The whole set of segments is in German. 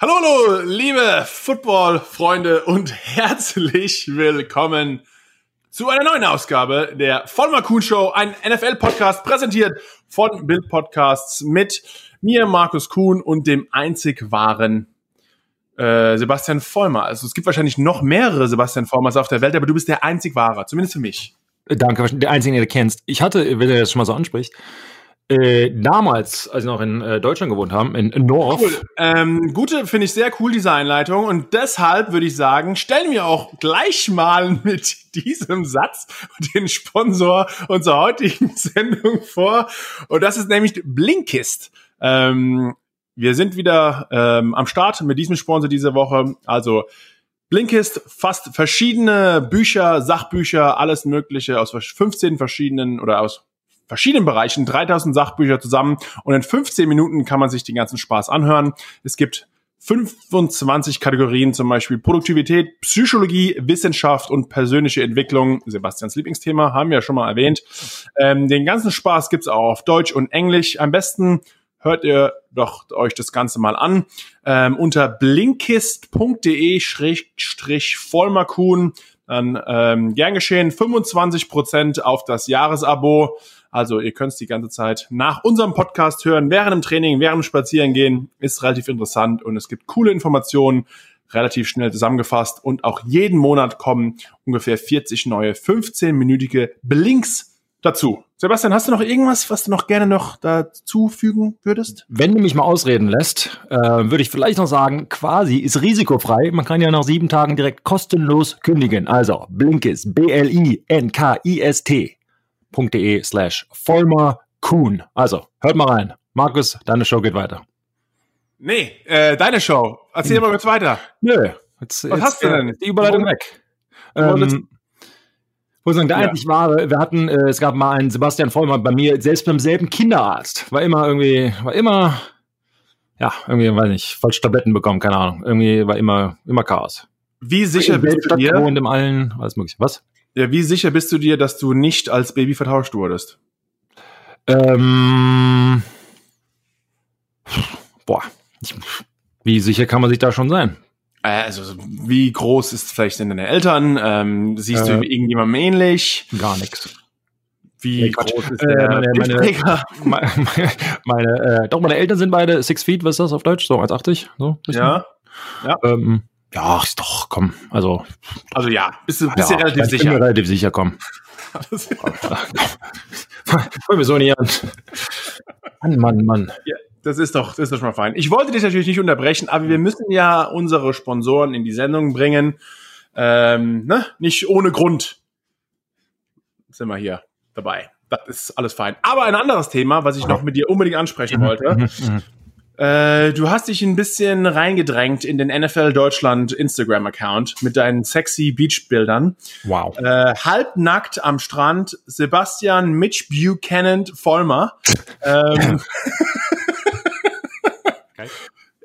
Hallo, hallo, liebe Football-Freunde und herzlich willkommen zu einer neuen Ausgabe der Vollmer Kuhn Show, ein NFL-Podcast präsentiert von Bild Podcasts mit mir, Markus Kuhn und dem einzig wahren äh, Sebastian Vollmer. Also es gibt wahrscheinlich noch mehrere Sebastian Vollmers auf der Welt, aber du bist der einzig wahre, zumindest für mich. Danke, der einzige, den du kennst. Ich hatte, wenn du das schon mal so anspricht, äh, damals, als wir noch in äh, Deutschland gewohnt haben, in, in North. Cool. Ähm, gute, finde ich sehr cool, diese Einleitung. Und deshalb würde ich sagen, stellen wir auch gleich mal mit diesem Satz den Sponsor unserer heutigen Sendung vor. Und das ist nämlich Blinkist. Ähm, wir sind wieder ähm, am Start mit diesem Sponsor diese Woche. Also Blinkist, fast verschiedene Bücher, Sachbücher, alles Mögliche aus 15 verschiedenen oder aus verschiedenen Bereichen, 3000 Sachbücher zusammen und in 15 Minuten kann man sich den ganzen Spaß anhören. Es gibt 25 Kategorien, zum Beispiel Produktivität, Psychologie, Wissenschaft und persönliche Entwicklung. Sebastians Lieblingsthema haben wir ja schon mal erwähnt. Ähm, den ganzen Spaß gibt's auch auf Deutsch und Englisch. Am besten hört ihr doch euch das Ganze mal an ähm, unter blinkist.de-vollmerkuhn. Dann ähm, gern geschehen 25% auf das Jahresabo. Also ihr könnt es die ganze Zeit nach unserem Podcast hören, während dem Training, während dem Spazierengehen. Ist relativ interessant und es gibt coole Informationen, relativ schnell zusammengefasst. Und auch jeden Monat kommen ungefähr 40 neue 15-minütige Blinks dazu. Sebastian, hast du noch irgendwas, was du noch gerne noch dazufügen würdest? Wenn du mich mal ausreden lässt, äh, würde ich vielleicht noch sagen, quasi ist risikofrei. Man kann ja nach sieben Tagen direkt kostenlos kündigen. Also Blinkist, B-L-I-N-K-I-S-T de slash Vollmer Kuhn. Also, hört mal rein. Markus, deine Show geht weiter. Nee, äh, deine Show. Erzähl hm. mal kurz weiter. Nö. Jetzt, Was jetzt, hast du denn? Die Überleitung weg. Ähm, muss sagen, der ja. einzig wahre, wir hatten, äh, es gab mal einen Sebastian Vollmer bei mir, selbst beim selben Kinderarzt. War immer irgendwie, war immer, ja, irgendwie, weiß nicht, falsch Tabletten bekommen, keine Ahnung. Irgendwie war immer, immer Chaos. Wie sicher bist du dir? Und im allen, alles mögliche. Was? Ja, wie sicher bist du dir, dass du nicht als Baby vertauscht wurdest? Ähm, boah, wie sicher kann man sich da schon sein? Äh, also, wie groß ist vielleicht sind deine Eltern? Ähm, siehst äh, du irgendjemandem ähnlich? Gar nichts. Wie nee, groß ist der äh, meine, meine, meine, äh, doch, meine Eltern sind beide six feet, was ist das auf Deutsch? So 1,80? So, ja. ja. Ähm, ja, ist doch, komm, also. Also ja, bist du, bist ja, relativ sicher. Ich bin mir relativ sicher, komm. Fangen wir so nicht an. Mann, Mann, Mann. Ja, das ist doch, das ist doch schon mal fein. Ich wollte dich natürlich nicht unterbrechen, aber wir müssen ja unsere Sponsoren in die Sendung bringen. Ähm, ne? Nicht ohne Grund sind wir hier dabei. Das ist alles fein. Aber ein anderes Thema, was ich noch mit dir unbedingt ansprechen wollte. Äh, du hast dich ein bisschen reingedrängt in den NFL Deutschland Instagram-Account mit deinen sexy Beach-Bildern. Wow. Äh, halbnackt am Strand, Sebastian Mitch Buchanan Vollmer. ähm,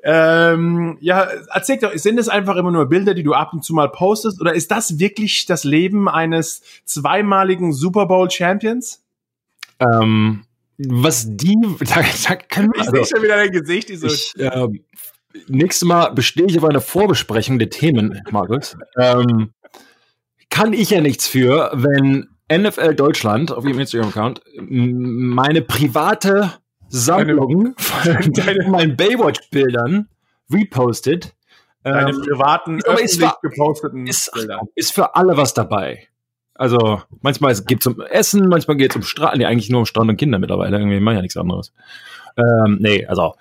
Ähm, ja, erzähl doch, sind es einfach immer nur Bilder, die du ab und zu mal postest, oder ist das wirklich das Leben eines zweimaligen Super Bowl Champions? Ähm, was die, da, da können wir. Ich also, sehe schon wieder dein Gesicht. Die so ich, äh, nächstes Mal bestehe ich auf eine Vorbesprechung der Themen, Markus. Ähm, kann ich ja nichts für, wenn NFL Deutschland auf ihrem Instagram-Account meine private Sammlung von meinen Baywatch-Bildern repostet. Deine ähm, privaten, öffentlich geposteten ist, Bilder. Ist für alle was dabei. Also manchmal geht es um Essen, manchmal geht es um Strand. Nee, eigentlich nur um Strand und Kinder mittlerweile. Irgendwie mache ich ja nichts anderes. Ähm, nee, also.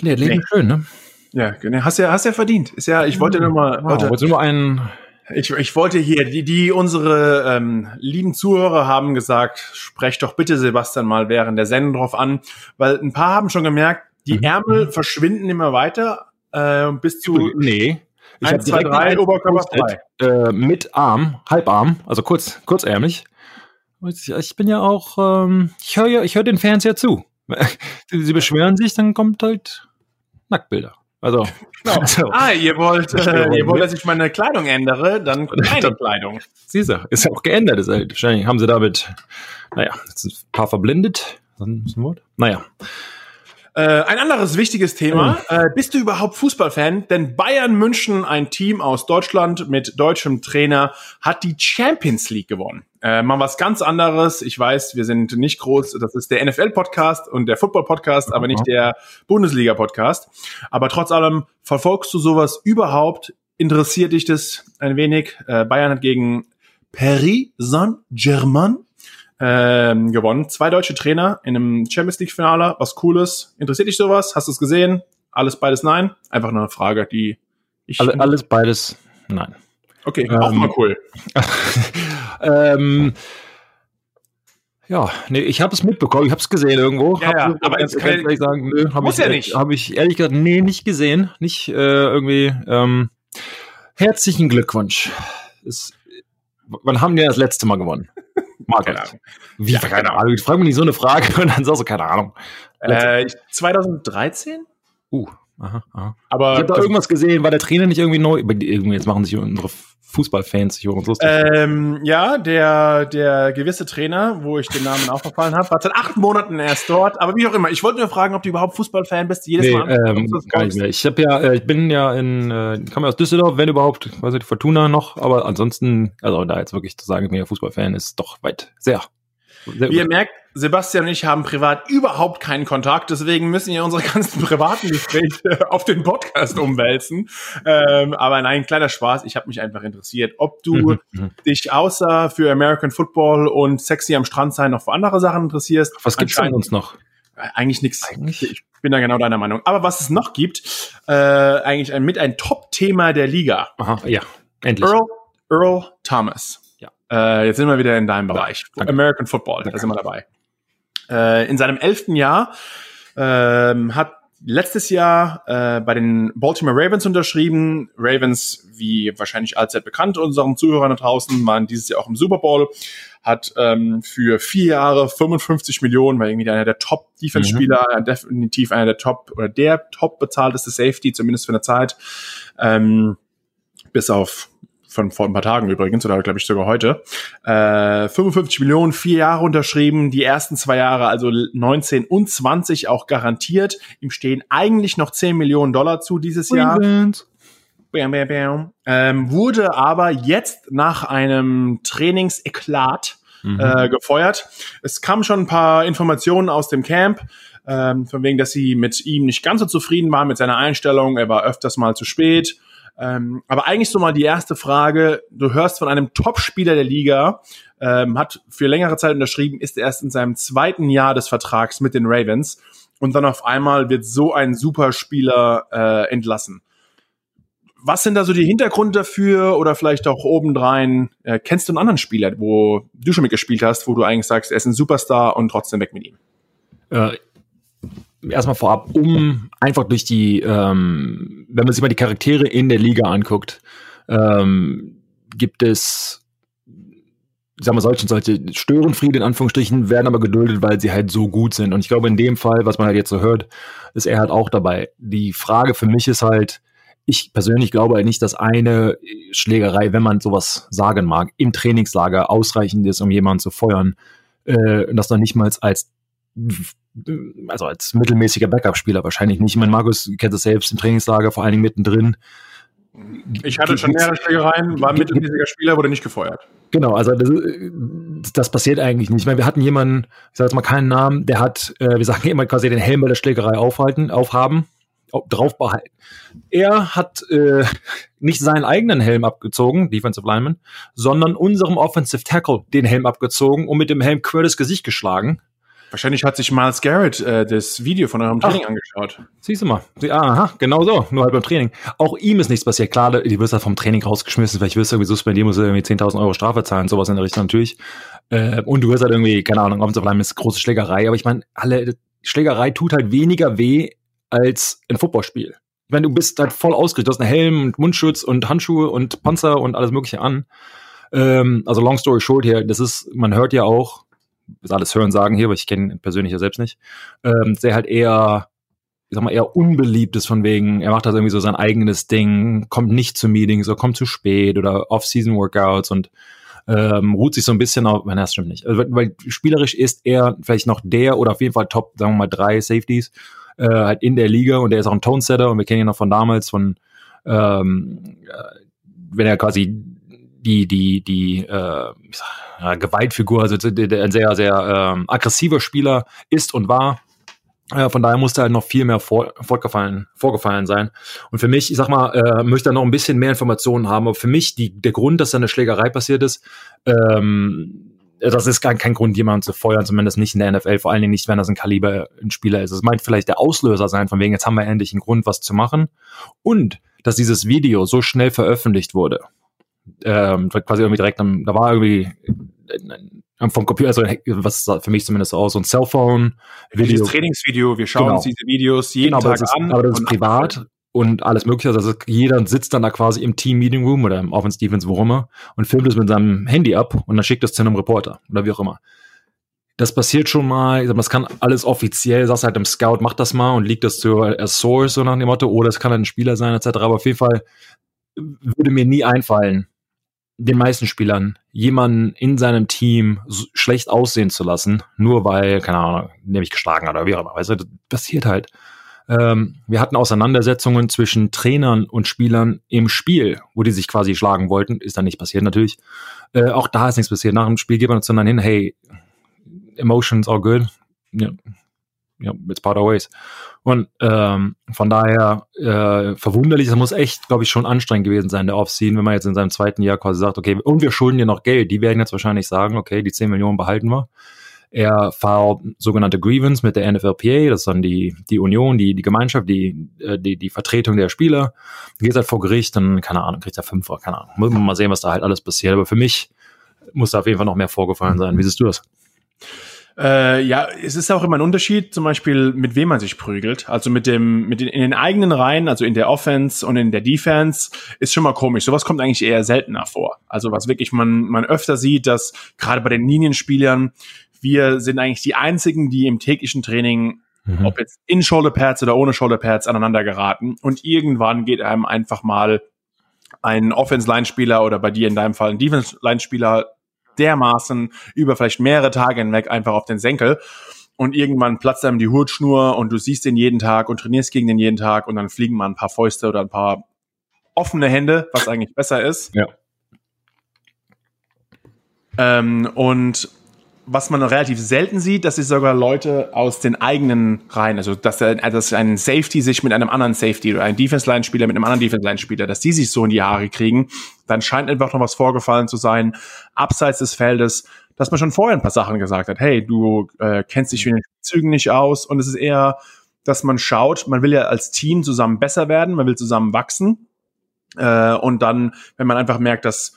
Nee, Leben nee. schön, ne? Ja, genau. Hast ja, hast ja verdient. Ist ja, ich wollte nur mal. Wow, wollte nur einen. Ich, ich wollte hier, die, die unsere ähm, lieben Zuhörer haben gesagt, sprecht doch bitte Sebastian mal während der Sendung drauf an, weil ein paar haben schon gemerkt, die mhm. Ärmel verschwinden immer weiter äh, bis zu. Nee, ich habe zwei, drei Oberkörper frei. Äh, mit Arm, Halbarm, also kurz, kurzärmlich. Ich bin ja auch, ähm, ich höre ja, ich höre den Fans ja zu. Sie beschweren sich, dann kommt halt Nacktbilder. Also, genau. also ah, ihr wollt, äh, ihr wollt, dass ich meine Kleidung ändere, dann keine Kleidung. Siehst du, ist ja auch geändert. Ist halt, wahrscheinlich haben sie damit, naja, jetzt ein paar verblindet. Dann ist ein Wort. Naja. Äh, ein anderes wichtiges Thema. Äh, bist du überhaupt Fußballfan? Denn Bayern München, ein Team aus Deutschland mit deutschem Trainer, hat die Champions League gewonnen. Äh, mal was ganz anderes. Ich weiß, wir sind nicht groß. Das ist der NFL-Podcast und der Football-Podcast, aber nicht der Bundesliga-Podcast. Aber trotz allem, verfolgst du sowas überhaupt? Interessiert dich das ein wenig? Äh, Bayern hat gegen Paris Saint-Germain ähm, gewonnen. Zwei deutsche Trainer in einem Champions League Finale, was cooles. Interessiert dich sowas? Hast du es gesehen? Alles beides nein? Einfach nur eine Frage, die ich. Alle, alles beides nein. Okay, ähm, auch mal cool. ähm, ja, nee, ich habe es mitbekommen, ich habe es gesehen irgendwo. Ja, ja, aber jetzt kann ich sagen, nö, habe ich, ja nicht. Hab ich ehrlich gesagt, nee, nicht gesehen. Nicht äh, irgendwie. Ähm, herzlichen Glückwunsch. Ist, wann haben wir das letzte Mal gewonnen? Markus. Wie, ja, keine Ahnung. Ich frage mich nicht so eine Frage und dann sagst du, keine Ahnung. Äh, 2013? Uh, aha, aha. Aber ich habe da irgendwas gesehen, war der Trainer nicht irgendwie neu? Jetzt machen sich unsere Fußballfans sich uns lustig. Ähm, ja, der, der gewisse Trainer, wo ich den Namen auch verfallen habe, war seit acht Monaten erst dort. Aber wie auch immer, ich wollte nur fragen, ob du überhaupt Fußballfan bist. Jedes nee, Mal. Ähm, gar nicht mehr. Ich habe ja, äh, ich bin ja in, äh, komme aus Düsseldorf, wenn überhaupt, weiß ich, Fortuna noch. Aber ansonsten, also da jetzt wirklich zu sagen, ich bin ja Fußballfan, ist doch weit sehr wie ihr merkt, Sebastian und ich haben privat überhaupt keinen Kontakt, deswegen müssen wir unsere ganzen privaten Gespräche auf den Podcast umwälzen. Ähm, aber nein, kleiner Spaß, ich habe mich einfach interessiert, ob du mhm, mhm. dich außer für American Football und sexy am Strand sein noch für andere Sachen interessierst. Was gibt's denn uns noch? Äh, eigentlich nichts. Ich bin da genau deiner Meinung. Aber was es noch gibt, äh, eigentlich ein, mit ein Top-Thema der Liga. Aha, ja, endlich. Earl, Earl Thomas. Äh, jetzt sind wir wieder in deinem Bereich. Ja, American Football, da sind wir dabei. Äh, in seinem elften Jahr ähm, hat letztes Jahr äh, bei den Baltimore Ravens unterschrieben. Ravens, wie wahrscheinlich allzeit bekannt unseren Zuhörern da draußen, waren dieses Jahr auch im Super Bowl, hat ähm, für vier Jahre 55 Millionen, war irgendwie einer der Top-Defense-Spieler, mhm. definitiv einer der Top oder der top bezahlteste Safety, zumindest für eine Zeit. Ähm, bis auf von vor ein paar Tagen übrigens, oder glaube ich sogar heute, äh, 55 Millionen, vier Jahre unterschrieben, die ersten zwei Jahre, also 19 und 20 auch garantiert. Ihm stehen eigentlich noch 10 Millionen Dollar zu dieses Jahr. Bam, bam, bam. Ähm, wurde aber jetzt nach einem Trainingseklat mhm. äh, gefeuert. Es kamen schon ein paar Informationen aus dem Camp, ähm, von wegen, dass sie mit ihm nicht ganz so zufrieden waren mit seiner Einstellung. Er war öfters mal zu spät ähm, aber eigentlich so mal die erste Frage. Du hörst von einem Top-Spieler der Liga, ähm, hat für längere Zeit unterschrieben, ist erst in seinem zweiten Jahr des Vertrags mit den Ravens und dann auf einmal wird so ein Superspieler äh, entlassen. Was sind da so die Hintergründe dafür oder vielleicht auch obendrein? Äh, kennst du einen anderen Spieler, wo du schon mitgespielt hast, wo du eigentlich sagst, er ist ein Superstar und trotzdem weg mit ihm? Äh, erstmal vorab, um einfach durch die, ähm, wenn man sich mal die Charaktere in der Liga anguckt, ähm, gibt es, ich sag mal, solche und solche Störenfriede in Anführungsstrichen, werden aber geduldet, weil sie halt so gut sind. Und ich glaube, in dem Fall, was man halt jetzt so hört, ist er halt auch dabei. Die Frage für mich ist halt, ich persönlich glaube halt nicht, dass eine Schlägerei, wenn man sowas sagen mag, im Trainingslager ausreichend ist, um jemanden zu feuern, äh, das dann nicht mal als also als mittelmäßiger Backup-Spieler wahrscheinlich nicht. Ich meine, Markus kennt das selbst im Trainingslager, vor allen Dingen mittendrin. Ich hatte schon mehrere Schlägereien, war mittelmäßiger Spieler, wurde nicht gefeuert. Genau, also das, das, passiert eigentlich nicht. Ich meine, wir hatten jemanden, ich sage jetzt mal keinen Namen, der hat, äh, wir sagen immer quasi den Helm bei der Schlägerei aufhalten, aufhaben, drauf behalten. Er hat äh, nicht seinen eigenen Helm abgezogen, Defensive Lineman, sondern unserem Offensive Tackle den Helm abgezogen und mit dem Helm quer das Gesicht geschlagen. Wahrscheinlich hat sich Miles Garrett äh, das Video von eurem Training Ach, angeschaut. Siehst du mal. Aha, genau so. Nur halt beim Training. Auch ihm ist nichts passiert. Klar, die wirst halt vom Training rausgeschmissen. Vielleicht wirst du irgendwie suspendieren, musst du irgendwie 10.000 Euro Strafe zahlen, sowas in der Richtung natürlich. Äh, und du wirst halt irgendwie, keine Ahnung, auf Line ist große Schlägerei. Aber ich meine, alle, Schlägerei tut halt weniger weh als ein Footballspiel. Ich meine, du bist halt voll ausgerüstet. Du hast einen Helm und Mundschutz und Handschuhe und Panzer und alles Mögliche an. Ähm, also long story short hier, das ist, man hört ja auch, ist alles Hören sagen hier, aber ich kenne ihn persönlich ja selbst nicht, ähm, der halt eher, ich sag mal, eher unbeliebt ist von wegen, er macht das irgendwie so sein eigenes Ding, kommt nicht zu Meetings oder kommt zu spät oder Off-Season-Workouts und ähm, ruht sich so ein bisschen auf, nein, das stimmt nicht. Also, weil spielerisch ist er vielleicht noch der oder auf jeden Fall Top, sagen wir mal, drei Safeties. äh, halt in der Liga und der ist auch ein Tonesetter und wir kennen ihn noch von damals von ähm, äh, wenn er quasi die die die äh, ja, Gewaltfigur, also ein sehr sehr ähm, aggressiver Spieler ist und war äh, von daher musste halt noch viel mehr vor, vorgefallen, vorgefallen sein. Und für mich, ich sag mal, äh, möchte da noch ein bisschen mehr Informationen haben. Aber für mich, die, der Grund, dass da eine Schlägerei passiert ist, ähm, das ist gar kein Grund, jemanden zu feuern, zumindest nicht in der NFL, vor allen Dingen nicht, wenn das ein Kaliber ein Spieler ist. Es meint vielleicht der Auslöser sein, von wegen, jetzt haben wir endlich einen Grund, was zu machen. Und dass dieses Video so schnell veröffentlicht wurde. Ähm, quasi irgendwie direkt am, da war irgendwie ähm, vom Computer, also was für mich zumindest aus, so ein Cellphone. Video. Dieses Trainingsvideo, wir schauen genau. uns diese Videos jeden genau, Tag ist, an. Aber das ist privat und alles mögliche. Also jeder sitzt dann da quasi im Team Meeting Room oder im Offense Defense, wo immer, und filmt es mit seinem Handy ab und dann schickt es zu einem Reporter oder wie auch immer. Das passiert schon mal, das kann alles offiziell, sagst halt im Scout, mach das mal und liegt das zu als Source, so nach dem Motto, oder es kann halt ein Spieler sein, etc. Aber auf jeden Fall würde mir nie einfallen, den meisten Spielern jemanden in seinem Team so schlecht aussehen zu lassen, nur weil, keine Ahnung, nämlich geschlagen hat oder wie auch immer. Weißt das passiert halt. Ähm, wir hatten Auseinandersetzungen zwischen Trainern und Spielern im Spiel, wo die sich quasi schlagen wollten. Ist dann nicht passiert natürlich. Äh, auch da ist nichts passiert. Nach dem Spiel geht man dann hin, hey, emotions are good. Ja, ja, it's part of ways. Und ähm, von daher äh, verwunderlich, das muss echt, glaube ich, schon anstrengend gewesen sein, der Offseason, wenn man jetzt in seinem zweiten Jahr quasi sagt, okay, und wir schulden dir noch Geld. Die werden jetzt wahrscheinlich sagen, okay, die 10 Millionen behalten wir. Er fahrt sogenannte Grievance mit der NFLPA, das ist dann die, die Union, die, die Gemeinschaft, die, äh, die, die Vertretung der Spieler. Geht halt vor Gericht, dann, keine Ahnung, kriegt er Fünfer, keine Ahnung. Muss man mal sehen, was da halt alles passiert. Aber für mich muss da auf jeden Fall noch mehr vorgefallen sein. Wie siehst du das? Äh, ja, es ist auch immer ein Unterschied, zum Beispiel, mit wem man sich prügelt. Also mit dem, mit den, in den eigenen Reihen, also in der Offense und in der Defense, ist schon mal komisch. Sowas kommt eigentlich eher seltener vor. Also was wirklich man, man öfter sieht, dass gerade bei den Linienspielern, wir sind eigentlich die einzigen, die im täglichen Training Mhm. ob jetzt in Shoulder Pads oder ohne Shoulder Pads aneinander geraten. Und irgendwann geht einem einfach mal ein Offense-Line-Spieler oder bei dir in deinem Fall ein Defense-Line-Spieler dermaßen über vielleicht mehrere Tage hinweg einfach auf den Senkel. Und irgendwann platzt einem die Hutschnur und du siehst den jeden Tag und trainierst gegen den jeden Tag und dann fliegen mal ein paar Fäuste oder ein paar offene Hände, was eigentlich besser ist. Ja. Ähm, und was man relativ selten sieht, dass sich sogar Leute aus den eigenen Reihen, also dass, der, dass ein Safety sich mit einem anderen Safety oder ein Defense-Line-Spieler mit einem anderen Defense-Line-Spieler, dass die sich so in die Haare kriegen, dann scheint einfach noch was vorgefallen zu sein, abseits des Feldes, dass man schon vorher ein paar Sachen gesagt hat. Hey, du äh, kennst dich in den Zügen nicht aus. Und es ist eher, dass man schaut, man will ja als Team zusammen besser werden, man will zusammen wachsen. Äh, und dann, wenn man einfach merkt, dass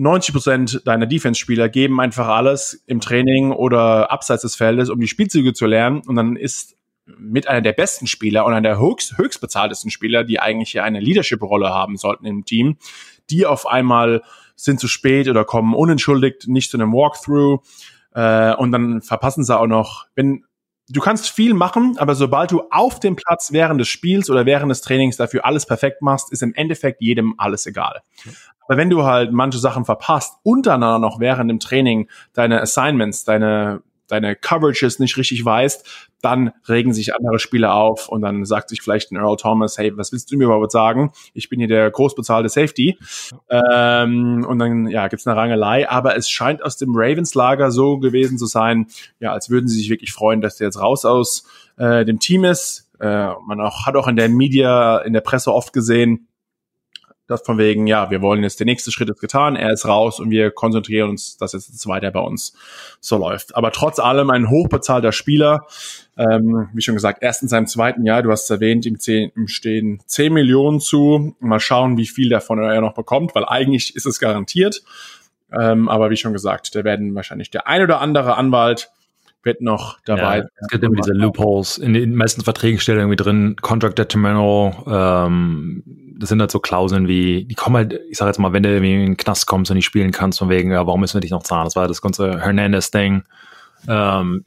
90 Prozent deiner Defense-Spieler geben einfach alles im Training oder abseits des Feldes, um die Spielzüge zu lernen. Und dann ist mit einer der besten Spieler und einer der höchst, höchst bezahltesten Spieler, die eigentlich hier eine Leadership-Rolle haben sollten im Team, die auf einmal sind zu spät oder kommen unentschuldigt nicht zu einem Walkthrough. Äh, und dann verpassen sie auch noch, wenn du kannst viel machen, aber sobald du auf dem Platz während des Spiels oder während des Trainings dafür alles perfekt machst, ist im Endeffekt jedem alles egal. Weil wenn du halt manche Sachen verpasst, untereinander noch während dem Training deine Assignments, deine deine Coverages nicht richtig weißt, dann regen sich andere Spieler auf und dann sagt sich vielleicht ein Earl Thomas, hey, was willst du mir überhaupt sagen? Ich bin hier der großbezahlte Safety. Ähm, und dann ja, gibt's eine Rangelei, aber es scheint aus dem Ravens-Lager so gewesen zu sein, ja, als würden sie sich wirklich freuen, dass der jetzt raus aus äh, dem Team ist. Äh, man auch, hat auch in der Media, in der Presse oft gesehen, das von wegen, ja, wir wollen jetzt, der nächste Schritt ist getan, er ist raus und wir konzentrieren uns, dass jetzt weiter bei uns so läuft. Aber trotz allem ein hochbezahlter Spieler, ähm, wie schon gesagt, erst in seinem zweiten Jahr, du hast es erwähnt, ihm, 10, ihm stehen 10 Millionen zu. Mal schauen, wie viel davon er noch bekommt, weil eigentlich ist es garantiert. Ähm, aber wie schon gesagt, da werden wahrscheinlich der ein oder andere Anwalt wird noch dabei. Ja, es gibt immer diese Loopholes. In den meisten Verträgen steht irgendwie drin, Contract Detrimental, ähm, das sind halt so Klauseln wie, die kommen halt, ich sag jetzt mal, wenn du irgendwie in den Knast kommst und nicht spielen kannst, von wegen, ja, warum müssen wir dich noch zahlen? Das war das ganze Hernandez-Ding. Ähm,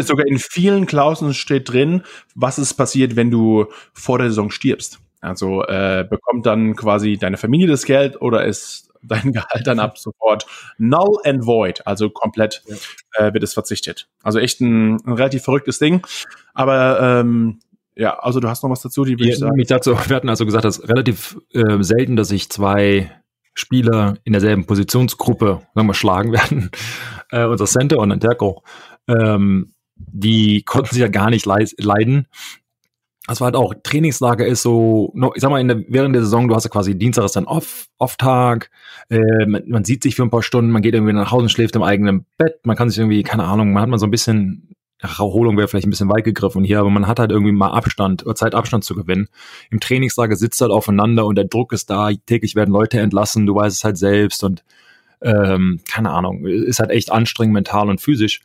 Sogar in vielen Klauseln steht drin, was ist passiert, wenn du vor der Saison stirbst. Also äh, bekommt dann quasi deine Familie das Geld oder ist dein Gehalt dann ab sofort null and void, also komplett ja. äh, wird es verzichtet. Also echt ein, ein relativ verrücktes Ding. Aber ähm, Ja, also du hast noch was dazu, die würde ich sagen. Dazu, wir hatten also gesagt, dass relativ äh, selten, dass sich zwei Spieler in derselben Positionsgruppe sagen wir, schlagen werden. Äh, unser Center und Antero. Ähm, die konnten sich ja gar nicht leiden. Das war halt auch, Trainingslager ist so, ich sag mal, der, während der Saison, du hast ja quasi Dienstag ist dann Off, Off-Tag, äh, man, man, sieht sich für ein paar Stunden, man geht irgendwie nach Hause und schläft im eigenen Bett, man kann sich irgendwie, keine Ahnung, man hat mal so ein bisschen, Erholung wäre vielleicht ein bisschen weit gegriffen hier, aber man hat halt irgendwie mal Abstand, oder Zeit Abstand zu gewinnen. Im Trainingslager sitzt halt aufeinander und der Druck ist da, täglich werden Leute entlassen, du weißt es halt selbst und ähm, keine Ahnung, ist halt echt anstrengend mental und physisch.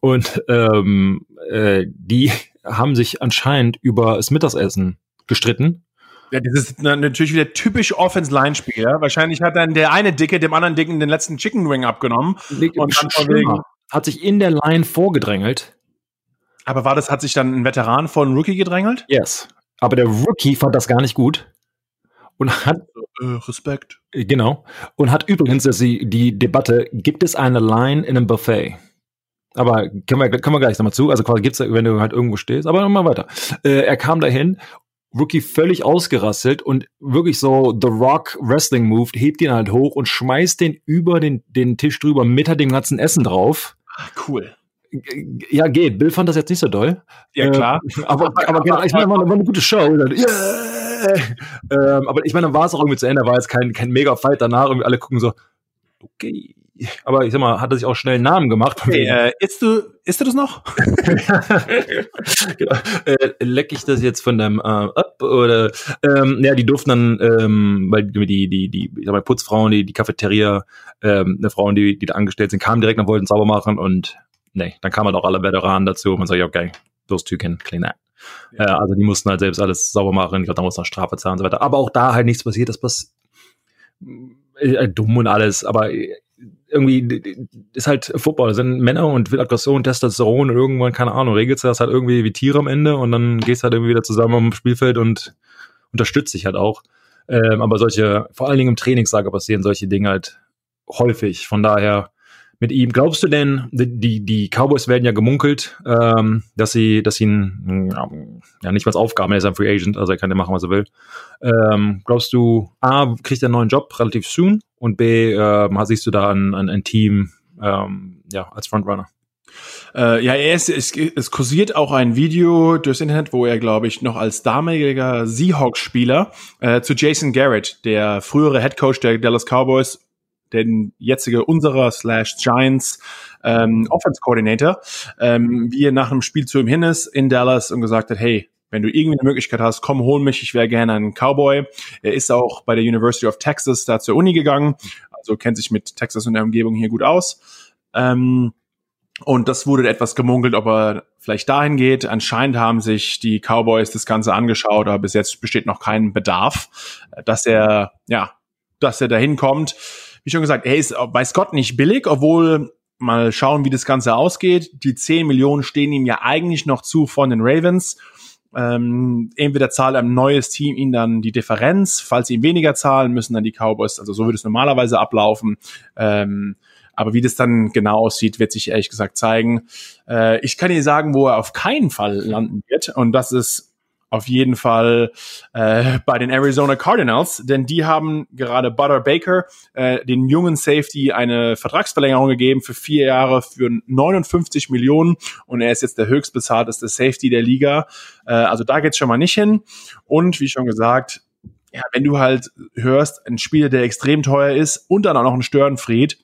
Und ähm, äh, die haben sich anscheinend über das Mittagessen gestritten. Ja, das ist natürlich wieder typisch Offense-Line-Spieler. Wahrscheinlich hat dann der eine Dicke dem anderen Dicken den letzten Chicken Wing abgenommen. Und dann wegen hat sich in der Line vorgedrängelt. Aber war das, hat sich dann ein Veteran von Rookie gedrängelt? Yes. Aber der Rookie fand das gar nicht gut. Und hat. Äh, Respekt. Genau. Und hat übrigens sie die Debatte, gibt es eine Line in einem Buffet? Aber können wir, können wir gleich nochmal zu. Also quasi gibt's, wenn du halt irgendwo stehst. Aber nochmal weiter. Äh, er kam dahin, Rookie völlig ausgerasselt und wirklich so The Rock Wrestling Move, hebt ihn halt hoch und schmeißt den über den, den Tisch drüber mit halt dem ganzen Essen drauf. Cool. Ja, geht. Bill fand das jetzt nicht so doll. Ja, klar. Äh, aber, aber, aber ich meine, war, war eine gute Show. Yeah. Ähm, aber ich meine, dann war es auch irgendwie zu Ende. War jetzt kein, kein Mega-Fight danach. Irgendwie alle gucken so, okay, aber ich sag mal, hat er sich auch schnell einen Namen gemacht. Okay, äh, isst du, isst du das noch? genau. äh, leck ich das jetzt von deinem Arm ab oder ähm, ja, die durften dann, ähm, weil die, die, die, ich sag mal, Putzfrauen, die, die Cafeteria, ähm, eine Frauen, die, die da angestellt sind, kamen direkt und wollten sauber machen und nee, dann kamen halt auch alle Veteranen dazu und man sagt, okay, those two can clean that. Ja. Äh, also die mussten halt selbst alles sauber machen, ich glaube, da muss noch Strafe zahlen und so weiter. Aber auch da halt nichts passiert, das passiert äh, dumm und alles, aber irgendwie ist halt Football, das sind Männer und will Aggression, Testosteron und irgendwann, keine Ahnung, regelt sich das halt irgendwie wie Tiere am Ende und dann gehst halt irgendwie wieder zusammen am Spielfeld und unterstützt sich halt auch. Ähm, aber solche, vor allen Dingen im Trainingslager passieren solche Dinge halt häufig. Von daher mit ihm. Glaubst du denn, die, die Cowboys werden ja gemunkelt, ähm, dass sie, dass sie ein, ja, nicht was Aufgaben, er ist ein Free Agent, also er kann ja machen, was er will. Ähm, glaubst du, A, kriegt er einen neuen Job relativ soon und B, äh, siehst du da ein, ein, ein Team ähm, ja, als Frontrunner? Äh, ja, er ist, es, es kursiert auch ein Video durchs Internet, wo er, glaube ich, noch als damaliger Seahawks-Spieler äh, zu Jason Garrett, der frühere Head Coach der Dallas Cowboys, den jetzige unserer slash Giants ähm, Offense Coordinator, ähm, wie er nach einem Spiel zu ihm hin ist in Dallas und gesagt hat, hey, wenn du irgendwie eine Möglichkeit hast, komm, hol mich, ich wäre gerne ein Cowboy. Er ist auch bei der University of Texas da zur Uni gegangen, also kennt sich mit Texas und der Umgebung hier gut aus. Ähm, und das wurde etwas gemunkelt, ob er vielleicht dahin geht. Anscheinend haben sich die Cowboys das Ganze angeschaut, aber bis jetzt besteht noch kein Bedarf, dass er, ja, dass er dahin kommt wie schon gesagt, er ist bei Scott nicht billig, obwohl mal schauen, wie das Ganze ausgeht. Die 10 Millionen stehen ihm ja eigentlich noch zu von den Ravens. Ähm, entweder zahlt ein neues Team ihm dann die Differenz, falls sie ihm weniger zahlen, müssen dann die Cowboys, also so würde es normalerweise ablaufen. Ähm, aber wie das dann genau aussieht, wird sich ehrlich gesagt zeigen. Äh, ich kann dir sagen, wo er auf keinen Fall landen wird. Und das ist auf jeden Fall äh, bei den Arizona Cardinals, denn die haben gerade Butter Baker, äh, den jungen Safety, eine Vertragsverlängerung gegeben für vier Jahre für 59 Millionen und er ist jetzt der höchstbezahlteste Safety der Liga. Äh, also da geht's schon mal nicht hin. Und wie schon gesagt, ja, wenn du halt hörst, ein Spieler, der extrem teuer ist und dann auch noch ein Störenfried,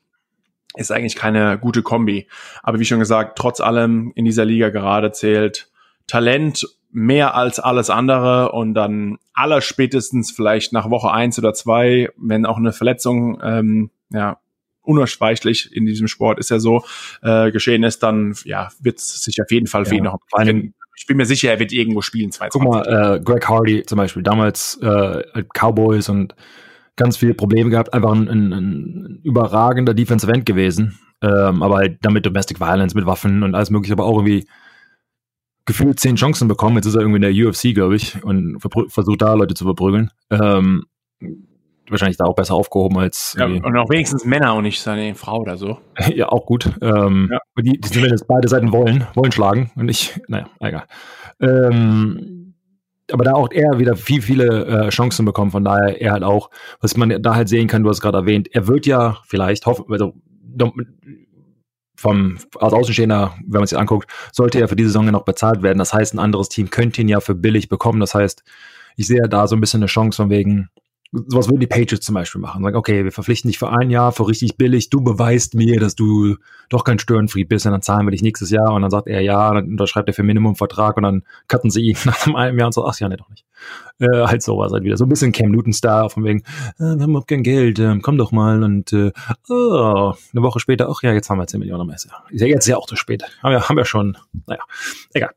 ist eigentlich keine gute Kombi. Aber wie schon gesagt, trotz allem in dieser Liga gerade zählt Talent mehr als alles andere und dann aller spätestens vielleicht nach Woche eins oder zwei, wenn auch eine Verletzung ähm, ja unausweichlich in diesem Sport ist ja so äh, geschehen ist, dann ja wird es sich auf jeden Fall für ihn noch. Allem, ich bin mir sicher, er wird irgendwo spielen. 22. Guck mal, äh, Greg Hardy zum Beispiel damals äh, Cowboys und ganz viele Probleme gehabt, einfach ein, ein, ein überragender Defensive End gewesen, ähm, aber halt damit Domestic Violence mit Waffen und alles mögliche, aber auch irgendwie gefühlt zehn Chancen bekommen. Jetzt ist er irgendwie in der UFC, glaube ich, und versucht da Leute zu verprügeln. Ähm, wahrscheinlich da auch besser aufgehoben als. Ja, und auch wenigstens Männer und nicht seine Frau oder so. ja, auch gut. Ähm, ja. Die, die zumindest beide Seiten wollen, wollen schlagen und ich, naja, egal. Ähm, aber da auch er wieder viel, viele äh, Chancen bekommen, von daher er halt auch, was man da halt sehen kann, du hast gerade erwähnt, er wird ja vielleicht, hoffen, also vom als Außenstehender, wenn man sich anguckt, sollte er für diese Saison noch bezahlt werden. Das heißt, ein anderes Team könnte ihn ja für billig bekommen. Das heißt, ich sehe da so ein bisschen eine Chance von wegen, sowas würden die Patriots zum Beispiel machen. Sagen, okay, wir verpflichten dich für ein Jahr für richtig billig, du beweist mir, dass du doch kein Störenfried bist und dann zahlen wir dich nächstes Jahr und dann sagt er ja, dann unterschreibt er für Minimumvertrag und dann cutten sie ihn nach einem Jahr und so, ach ja, nee, doch nicht. Äh, halt sowas halt wieder. So ein bisschen Cam Newton-Star von wegen, äh, wir haben überhaupt kein Geld, äh, komm doch mal und äh, oh, eine Woche später, ach ja, jetzt haben wir 10 Millionen mehr. Ist ja jetzt ja auch zu spät. Haben wir, haben wir schon, naja, egal.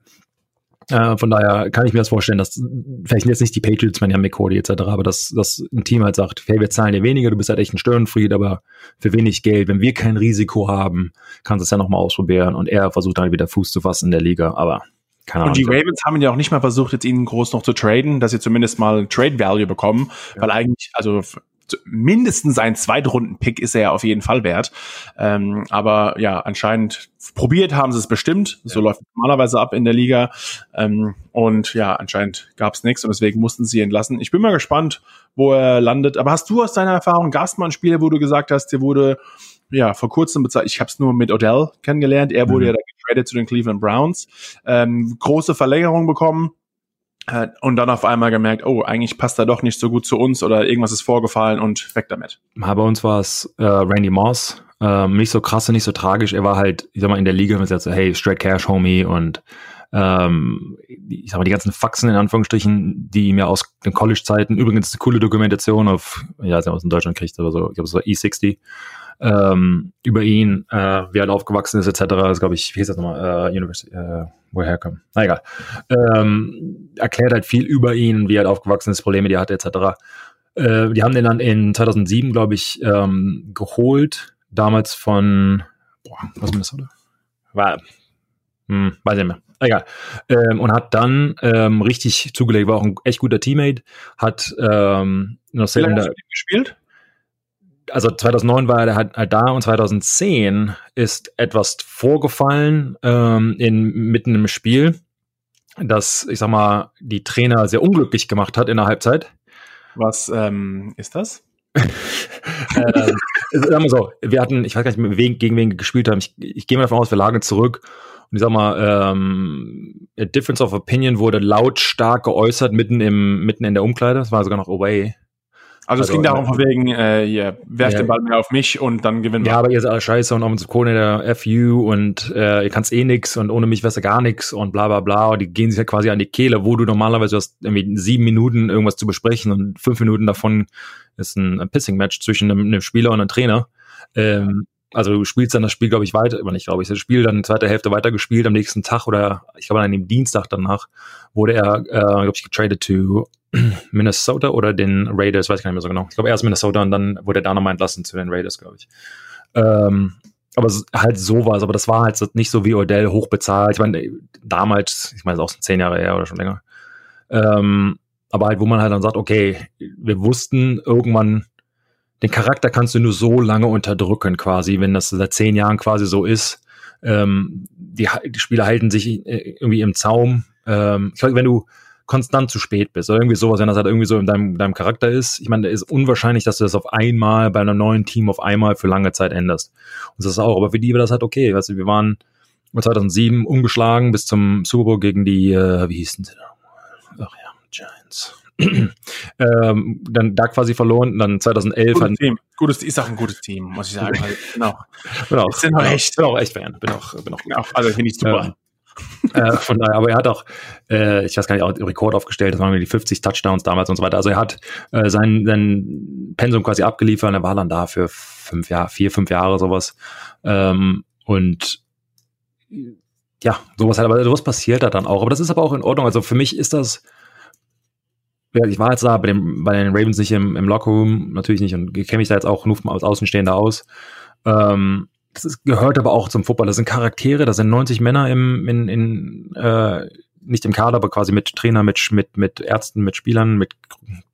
Äh, von daher kann ich mir das vorstellen, dass vielleicht jetzt nicht die Patriots, man ja McCordy etc., aber dass, dass ein Team halt sagt, hey, wir zahlen dir weniger, du bist halt echt ein Störenfried, aber für wenig Geld, wenn wir kein Risiko haben, kannst du es ja nochmal ausprobieren und er versucht dann wieder Fuß zu fassen in der Liga, aber keine Ahnung. Und die Ravens haben ja auch nicht mal versucht, jetzt ihn groß noch zu traden, dass sie zumindest mal Trade Value bekommen, ja. weil eigentlich, also mindestens ein Zweitrunden-Pick ist er ja auf jeden Fall wert. Ähm, aber ja, anscheinend probiert haben sie es bestimmt. So läuft es normalerweise ab in der Liga. Ähm, und ja, anscheinend gab es nichts und deswegen mussten sie entlassen. Ich bin mal gespannt, wo er landet. Aber hast du aus deiner Erfahrung, Spiel, wo du gesagt hast, dir wurde ja vor kurzem bezahlt, ich habe es nur mit Odell kennengelernt, er wurde mhm. ja da getradet zu den Cleveland Browns, ähm, große Verlängerung bekommen, und dann auf einmal gemerkt, oh, eigentlich passt er doch nicht so gut zu uns oder irgendwas ist vorgefallen und weg damit. bei uns war es äh, Randy Moss, ähm, nicht so krass und nicht so tragisch. Er war halt, ich sag mal, in der Liga mit so, hey, straight cash, homie und ähm, ich sag mal, die ganzen Faxen in Anführungsstrichen, die mir aus den College-Zeiten, übrigens eine coole Dokumentation auf, ja, aus in Deutschland kriegt, aber so, ich glaube, es war E60, ähm, über ihn, äh, wie er aufgewachsen ist, etc. Das glaube ich, wie hieß das nochmal, äh, University, äh, woher er kommt. Na egal. Ähm, erklärt halt viel über ihn, wie er aufgewachsen ist, Probleme, die er hatte, etc. Äh, die haben den dann in 2007, glaube ich, ähm, geholt, damals von, boah, was ist das, oder? War, hm, weiß ich nicht mehr. Egal. Ähm, und hat dann ähm, richtig zugelegt, war auch ein echt guter Teammate, hat ähm, noch sehr lange gespielt also 2009 war er halt, halt, da und 2010 ist etwas vorgefallen ähm, in, mitten im Spiel, das, ich sag mal, die Trainer sehr unglücklich gemacht hat in der Halbzeit. Was ähm, ist das? ähm, sagen wir so, wir hatten, ich weiß gar nicht, wen, gegen wen wir gespielt haben. Ich, ich gehe mal davon aus, wir lagen zurück. Ich sag mal, ähm, Difference of Opinion wurde lautstark geäußert mitten im, mitten in der Umkleide. Das war sogar noch away. Also, also, es ging darum, von wegen, äh, hier, werft ja. den Ball mehr auf mich und dann gewinnen wir. Ja, aber ihr seid alle scheiße und Offensive der FU und äh, ihr kannst eh nix und ohne mich wärst du gar nix und bla bla bla. Und die gehen sich ja quasi an die Kehle, wo du normalerweise hast irgendwie sieben Minuten irgendwas zu besprechen und fünf Minuten davon ist ein, ein Pissing-Match zwischen einem, einem, Spieler und einem Trainer. Ähm, also du spielst dann das Spiel, glaube ich, weiter, aber nicht, glaube ich, das Spiel dann in zweiter Hälfte weitergespielt am nächsten Tag oder ich glaube an dem Dienstag danach wurde er, äh, glaube ich, getradet to Minnesota oder den Raiders, weiß ich gar nicht mehr so genau. Ich glaube erst Minnesota und dann wurde er da nochmal entlassen zu den Raiders, glaube ich. Ähm, aber halt sowas, aber das war halt nicht so wie Odell hochbezahlt. Ich meine, damals, ich meine, das ist auch zehn Jahre her oder schon länger. Ähm, aber halt, wo man halt dann sagt, okay, wir wussten irgendwann, den Charakter kannst du nur so lange unterdrücken, quasi, wenn das seit zehn Jahren quasi so ist. Ähm, die, die Spieler halten sich äh, irgendwie im Zaum. Ähm, ich glaube, wenn du konstant zu spät bist oder irgendwie sowas, wenn das halt irgendwie so in deinem, deinem Charakter ist. Ich meine, ist unwahrscheinlich, dass du das auf einmal bei einem neuen Team auf einmal für lange Zeit änderst. Und das ist auch, aber für die war das halt okay. Weißt du, wir waren 2007 umgeschlagen bis zum Super Bowl gegen die, äh, wie hießen sie da? Ach ja, Giants. Ähm, dann da quasi verloren, dann 2011 gutes Team. Gutes, ist auch ein gutes Team, muss ich sagen. halt, genau. Bin auch, bin, auch, echt, bin auch echt Fan. Bin auch, bin auch, genau. Also finde ich super. Ähm, äh, von daher, aber er hat auch, äh, ich weiß gar nicht, auch Rekord aufgestellt, das waren die 50 Touchdowns damals und so weiter. Also er hat äh, sein, sein Pensum quasi abgeliefert und er war dann da für fünf Jahre, vier, fünf Jahre sowas. Ähm, und ja, sowas halt, aber sowas passiert da dann auch. Aber das ist aber auch in Ordnung. Also für mich ist das, ich war jetzt da bei, dem, bei den Ravens nicht im, im Lockerroom, natürlich nicht, und kenne mich da jetzt auch nur als Außenstehender aus. Ähm, das ist, gehört aber auch zum Fußball. Das sind Charaktere, das sind 90 Männer im, in, in äh, nicht im Kader, aber quasi mit Trainer, mit, mit, mit Ärzten, mit Spielern, mit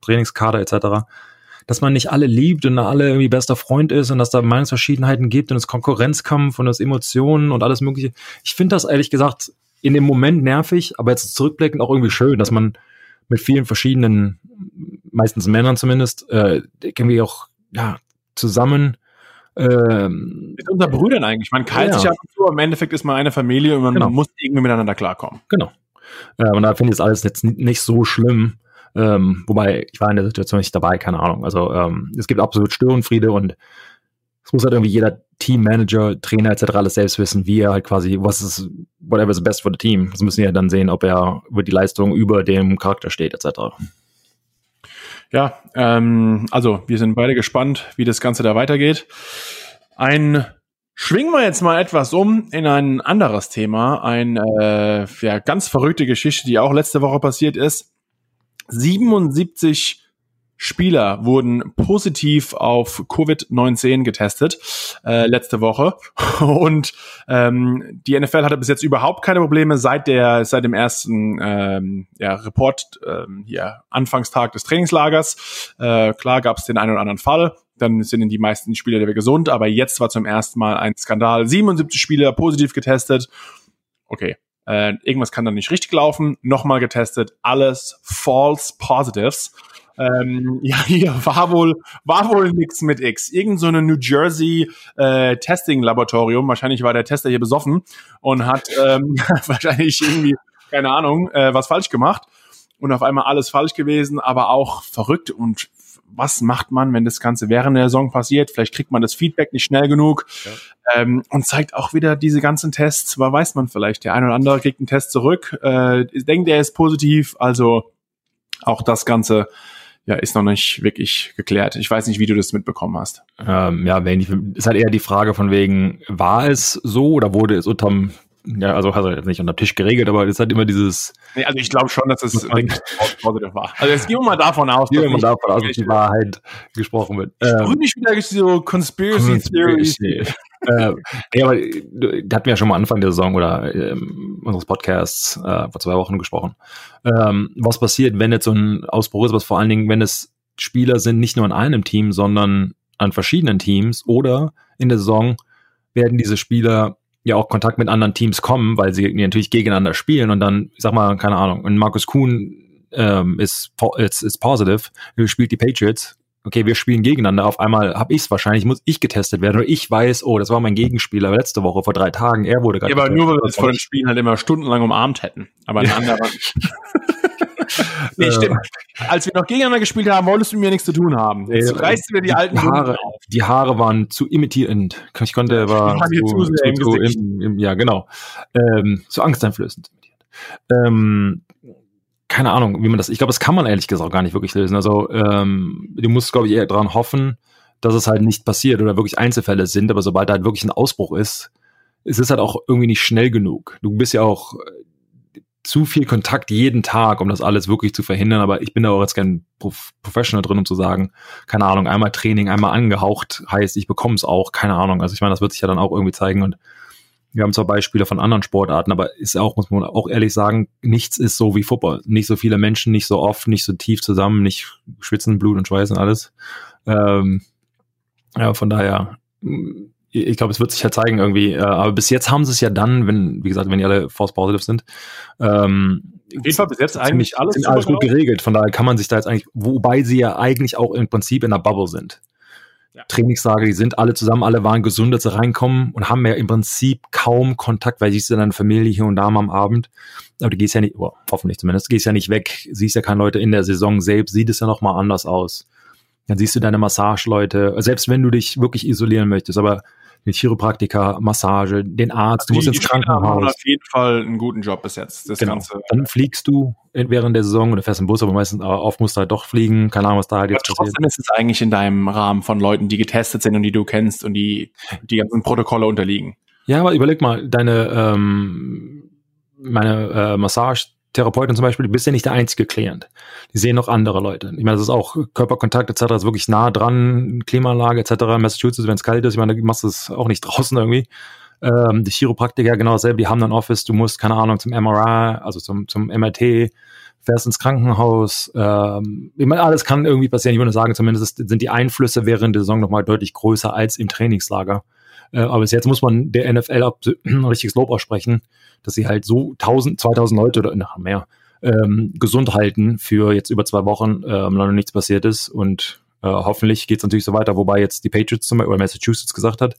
Trainingskader etc. Dass man nicht alle liebt und alle irgendwie bester Freund ist und dass da Meinungsverschiedenheiten gibt und es Konkurrenzkampf und es Emotionen und alles mögliche. Ich finde das ehrlich gesagt in dem Moment nervig, aber jetzt zurückblickend auch irgendwie schön, dass man mit vielen verschiedenen, meistens Männern zumindest, äh, irgendwie auch ja, zusammen ähm, mit unseren Brüdern eigentlich. Man keilt ja. sich ab und zu, im Endeffekt ist man eine Familie und man genau. muss irgendwie miteinander klarkommen. Genau. Äh, und da finde ich das alles jetzt nicht so schlimm. Ähm, wobei, ich war in der Situation nicht dabei, keine Ahnung. Also ähm, es gibt absolut Störenfriede und es muss halt irgendwie jeder Teammanager, Trainer etc. alles selbst wissen, wie er halt quasi, was ist, whatever is best for the team. Das müssen ja dann sehen, ob er über die Leistung über dem Charakter steht etc. Ja, ähm, also wir sind beide gespannt, wie das Ganze da weitergeht. Ein Schwingen wir jetzt mal etwas um in ein anderes Thema. Ein äh, ja, ganz verrückte Geschichte, die auch letzte Woche passiert ist. 77 Spieler wurden positiv auf Covid-19 getestet äh, letzte Woche und ähm, die NFL hatte bis jetzt überhaupt keine Probleme seit der seit dem ersten ähm, ja, Report ähm, hier Anfangstag des Trainingslagers. Äh, klar gab es den einen oder anderen Fall, dann sind die meisten Spieler wieder gesund, aber jetzt war zum ersten Mal ein Skandal. 77 Spieler positiv getestet. Okay, äh, irgendwas kann dann nicht richtig laufen. Nochmal getestet, alles false positives. Ähm, ja, hier war wohl, war wohl nix mit X. Irgend so eine New Jersey äh, Testing-Laboratorium, wahrscheinlich war der Tester hier besoffen und hat ähm, wahrscheinlich irgendwie, keine Ahnung, äh, was falsch gemacht. Und auf einmal alles falsch gewesen, aber auch verrückt und was macht man, wenn das Ganze während der Saison passiert? Vielleicht kriegt man das Feedback nicht schnell genug ja. ähm, und zeigt auch wieder diese ganzen Tests. Aber weiß man vielleicht, der eine oder andere kriegt einen Test zurück, äh, denkt, er ist positiv. Also auch das Ganze ja, ist noch nicht wirklich geklärt. Ich weiß nicht, wie du das mitbekommen hast. Ähm, ja, wenn ich, ist halt eher die Frage von wegen, war es so oder wurde es unterm, ja, also hat er jetzt nicht unter Tisch geregelt, aber es ist halt immer dieses. Nee, also ich glaube schon, dass es positiv war. Also jetzt gehen wir mal davon aus, dass, davon aus, dass die Wahrheit gesprochen wird. Ähm, nicht wieder so Conspiracy, Conspiracy Theories äh, ja, aber da hatten wir ja schon mal Anfang der Saison oder ähm, unseres Podcasts äh, vor zwei Wochen gesprochen. Ähm, was passiert, wenn jetzt so ein Ausbruch ist, was vor allen Dingen, wenn es Spieler sind, nicht nur in einem Team, sondern an verschiedenen Teams oder in der Saison werden diese Spieler ja auch Kontakt mit anderen Teams kommen, weil sie natürlich gegeneinander spielen und dann, ich sag mal, keine Ahnung, und Markus Kuhn ähm, ist, ist, ist positive, spielt die Patriots, okay, wir spielen gegeneinander, auf einmal habe ich es wahrscheinlich, muss ich getestet werden oder ich weiß, oh, das war mein Gegenspieler letzte Woche vor drei Tagen, er wurde gerade. Ja, aber nur, weil wir es vor den Spielen halt immer stundenlang umarmt hätten. Aber ein ja. anderer. nee, stimmt. Als wir noch gegeneinander gespielt haben, wolltest du mir nichts zu tun haben. Jetzt reißt mir die alten die Haare auf. Die Haare waren zu imitierend. Ich konnte, war zu, zu, zu, im, im, ja, genau. Ähm, zu angsteinflößend. Ähm, keine Ahnung, wie man das, ich glaube, das kann man ehrlich gesagt auch gar nicht wirklich lösen. Also ähm, du musst, glaube ich, eher daran hoffen, dass es halt nicht passiert oder wirklich Einzelfälle sind, aber sobald da halt wirklich ein Ausbruch ist, ist es halt auch irgendwie nicht schnell genug. Du bist ja auch äh, zu viel Kontakt jeden Tag, um das alles wirklich zu verhindern, aber ich bin da auch jetzt kein Prof Professional drin, um zu sagen, keine Ahnung, einmal Training, einmal angehaucht, heißt, ich bekomme es auch, keine Ahnung. Also ich meine, das wird sich ja dann auch irgendwie zeigen und wir haben zwar Beispiele von anderen Sportarten, aber ist auch, muss man auch ehrlich sagen, nichts ist so wie Football. Nicht so viele Menschen, nicht so oft, nicht so tief zusammen, nicht schwitzen, Blut und Schweiß und alles. Ähm, ja, von daher, ich glaube, es wird sich ja zeigen irgendwie. Äh, aber bis jetzt haben sie es ja dann, wenn, wie gesagt, wenn die alle false positive sind. Ähm, auf jeden Fall bis jetzt eigentlich alles, alles gut geregelt. Von daher kann man sich da jetzt eigentlich, wobei sie ja eigentlich auch im Prinzip in der Bubble sind ja. Die sind alle zusammen, alle waren gesund, als sie reinkommen und haben ja im Prinzip kaum Kontakt, weil siehst du deine Familie hier und da mal am Abend. Aber du gehst ja nicht, oh, hoffentlich zumindest, gehst ja nicht weg, siehst ja keine Leute in der Saison selbst, sieht es ja nochmal anders aus. Dann siehst du deine Massageleute, selbst wenn du dich wirklich isolieren möchtest, aber den Chiropraktiker, Massage, den Arzt, du musst ins Krankenhaus. Haben auf jeden Fall einen guten Job bis jetzt. Das genau. Ganze. Dann fliegst du während der Saison oder fährst im Bus, aber meistens oft musst du halt doch fliegen. Keine Ahnung, was da halt jetzt passiert. Trotzdem ist es eigentlich in deinem Rahmen von Leuten, die getestet sind und die du kennst und die die ganzen Protokolle unterliegen. Ja, aber überleg mal, deine ähm, meine äh, Massage Therapeuten zum Beispiel, du bist ja nicht der einzige Klient. Die sehen noch andere Leute. Ich meine, das ist auch Körperkontakt etc. ist wirklich nah dran, Klimaanlage etc. Massachusetts, wenn es kalt ist, ich meine, du machst es auch nicht draußen irgendwie. Ähm, die Chiropraktiker genau dasselbe, die haben ein Office, du musst, keine Ahnung, zum MRI, also zum, zum MRT, fährst ins Krankenhaus. Ähm, ich meine, alles kann irgendwie passieren. Ich würde sagen, zumindest sind die Einflüsse während der Saison nochmal deutlich größer als im Trainingslager. Äh, aber bis jetzt muss man der NFL ab, richtiges Lob aussprechen, dass sie halt so 1000, 2000 Leute oder noch mehr ähm, gesund halten für jetzt über zwei Wochen, ähm, noch nichts passiert ist und äh, hoffentlich geht es natürlich so weiter, wobei jetzt die Patriots zum Beispiel, oder Massachusetts gesagt hat,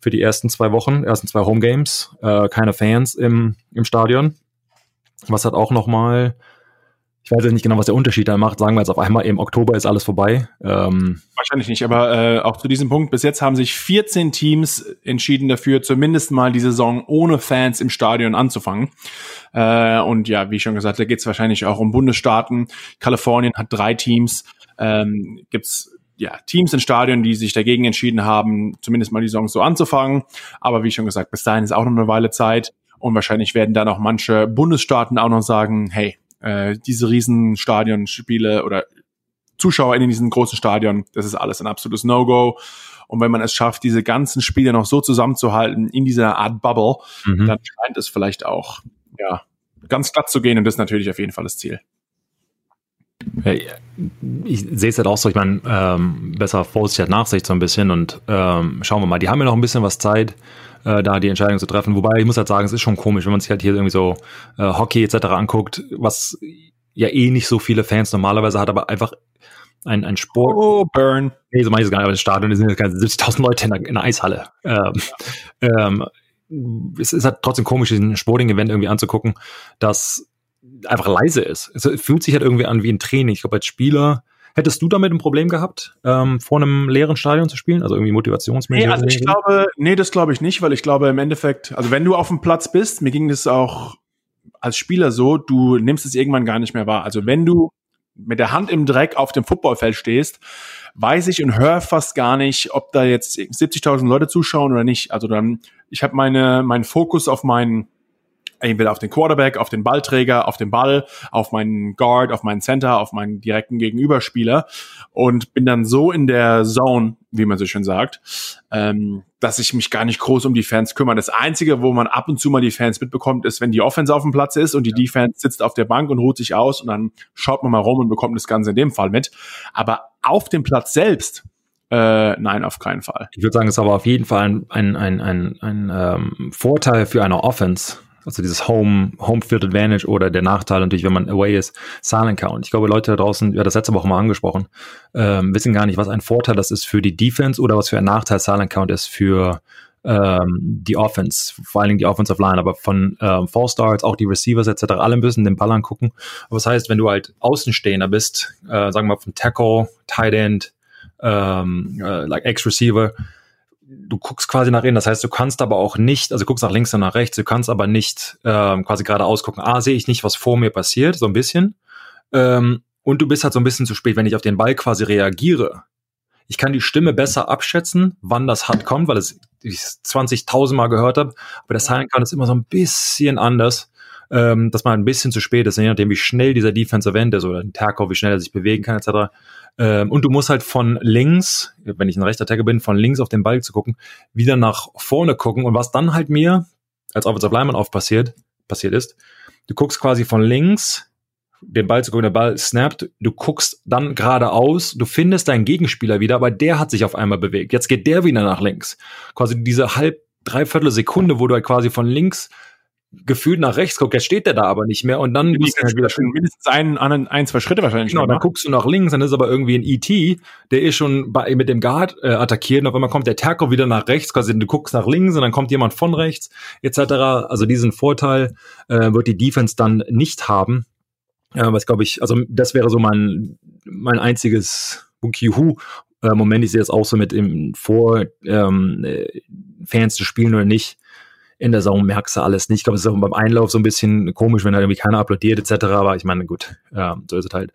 für die ersten zwei Wochen, ersten zwei Home Games, äh, keine Fans im, im Stadion. Was hat auch nochmal ich weiß jetzt nicht genau, was der Unterschied da macht. Sagen wir jetzt auf einmal, im Oktober ist alles vorbei. Ähm Wahrscheinlich nicht, aber äh, auch zu diesem Punkt, bis jetzt haben sich 14 Teams entschieden dafür, zumindest mal die Saison ohne Fans im Stadion anzufangen. Äh, und ja, wie schon gesagt, da geht es wahrscheinlich auch um Bundesstaaten. Kalifornien hat drei Teams. Ähm, gibt's ja, Teams in Stadion, die sich dagegen entschieden haben, zumindest mal die Saison so anzufangen. Aber wie schon gesagt, bis dahin ist auch noch eine Weile Zeit. Und wahrscheinlich werden da noch manche Bundesstaaten auch noch sagen, hey, äh, diese riesen Stadionspiele oder Zuschauer in diesen großen Stadion, das ist alles ein absolutes No-Go. Und wenn man es schafft, diese ganzen Spiele noch so zusammenzuhalten in dieser Art Bubble, mhm. dann scheint es vielleicht auch, ja, ganz glatt zu gehen. Und das ist natürlich auf jeden Fall das Ziel. Ich sehe es halt auch so, ich meine, ähm, besser Vorsicht hat Nachsicht so ein bisschen und ähm, schauen wir mal, die haben ja noch ein bisschen was Zeit äh, da die Entscheidung zu treffen. Wobei ich muss halt sagen, es ist schon komisch, wenn man sich halt hier irgendwie so äh, Hockey etc. anguckt, was ja eh nicht so viele Fans normalerweise hat, aber einfach ein, ein Sport. Oh, Burn. Nee, so meine ich es gar nicht, aber das Stadion sind ja 70.000 Leute in der, in der Eishalle. Ähm, ähm, es ist halt trotzdem komisch, diesen Sporting-Event irgendwie anzugucken, das einfach leise ist. Es fühlt sich halt irgendwie an wie ein Training. Ich glaube, als Spieler Hättest du damit ein Problem gehabt, ähm, vor einem leeren Stadion zu spielen? Also irgendwie motivationsmäßig? Nee, also ich glaube, nee, das glaube ich nicht, weil ich glaube im Endeffekt, also wenn du auf dem Platz bist, mir ging das auch als Spieler so, du nimmst es irgendwann gar nicht mehr wahr. Also wenn du mit der Hand im Dreck auf dem Footballfeld stehst, weiß ich und höre fast gar nicht, ob da jetzt 70.000 Leute zuschauen oder nicht. Also dann, ich habe meine meinen Fokus auf meinen entweder auf den Quarterback, auf den Ballträger, auf den Ball, auf meinen Guard, auf meinen Center, auf meinen direkten Gegenüberspieler und bin dann so in der Zone, wie man so schön sagt, ähm, dass ich mich gar nicht groß um die Fans kümmere. Das Einzige, wo man ab und zu mal die Fans mitbekommt, ist, wenn die Offense auf dem Platz ist und die ja. Defense sitzt auf der Bank und ruht sich aus und dann schaut man mal rum und bekommt das Ganze in dem Fall mit. Aber auf dem Platz selbst äh, nein, auf keinen Fall. Ich würde sagen, es ist aber auf jeden Fall ein, ein, ein, ein, ein ähm, Vorteil für eine Offense, also dieses Home, Home Field Advantage oder der Nachteil natürlich, wenn man away ist, Silent Count. Ich glaube, Leute da draußen, ja, das letzte Woche mal angesprochen, ähm, wissen gar nicht, was ein Vorteil das ist für die Defense oder was für ein Nachteil Silent Count ist für ähm, die Offense, vor allen Dingen die Offensive Line, aber von ähm, Four Stars, auch die Receivers etc., alle müssen den Ball angucken. Aber das heißt, wenn du halt Außenstehender bist, äh, sagen wir mal von Tackle, Tight End, ähm, äh, like Ex-Receiver, du guckst quasi nach innen, das heißt, du kannst aber auch nicht, also du guckst nach links und nach rechts, du kannst aber nicht ähm, quasi geradeaus gucken, ah, sehe ich nicht, was vor mir passiert, so ein bisschen. Ähm, und du bist halt so ein bisschen zu spät, wenn ich auf den Ball quasi reagiere. Ich kann die Stimme besser abschätzen, wann das hart kommt, weil es ich 20.000 Mal gehört habe, aber der Silent Count ist immer so ein bisschen anders, ähm, dass man ein bisschen zu spät ist, je nachdem, wie schnell dieser Defensive End ist oder ein Terko, wie schnell er sich bewegen kann, etc. Ähm, und du musst halt von links, wenn ich ein rechter Tagger bin, von links auf den Ball zu gucken, wieder nach vorne gucken. Und was dann halt mir als Offensive Lineman auf passiert, passiert ist, du guckst quasi von links den Ball zu gucken, der Ball snappt, du guckst dann geradeaus, du findest deinen Gegenspieler wieder, aber der hat sich auf einmal bewegt. Jetzt geht der wieder nach links. Quasi diese halb, dreiviertel Sekunde, wo du halt quasi von links gefühlt nach rechts guckt, jetzt steht der da aber nicht mehr und dann die musst du halt wieder schon mindestens ein, ein, ein, zwei Schritte wahrscheinlich. Genau, dann guckst du nach links, dann ist aber irgendwie ein ET, der ist schon bei, mit dem Guard äh, attackiert und auf einmal kommt der Terko wieder nach rechts, quasi du guckst nach links und dann kommt jemand von rechts etc. Also diesen Vorteil äh, wird die Defense dann nicht haben. Ja, was glaube ich, also das wäre so mein, mein einziges Bukihu äh, Moment. Ich sehe das auch so mit im Vor ähm, äh, Fans zu spielen oder nicht in der Saison merkst du alles nicht. Ich glaube, es ist auch beim Einlauf so ein bisschen komisch, wenn da irgendwie keiner applaudiert etc. Aber ich meine, gut, ja, so ist es halt.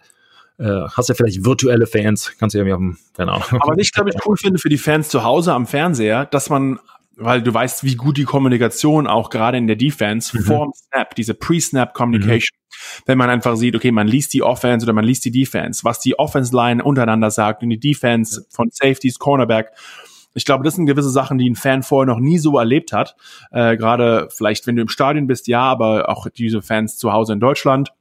Äh, hast ja vielleicht virtuelle Fans, kannst du ja irgendwie auf dem, keine Ahnung. Aber was ich, glaube ich, cool finde für die Fans zu Hause am Fernseher, dass man weil du weißt, wie gut die Kommunikation auch gerade in der Defense mhm. vor dem Snap, diese Pre-Snap Communication, mhm. wenn man einfach sieht, okay, man liest die Offense oder man liest die Defense, was die Offense Line untereinander sagt und die Defense von Safeties, Cornerback ich glaube, das sind gewisse Sachen, die ein Fan vorher noch nie so erlebt hat. Äh, Gerade vielleicht, wenn du im Stadion bist, ja, aber auch diese Fans zu Hause in Deutschland.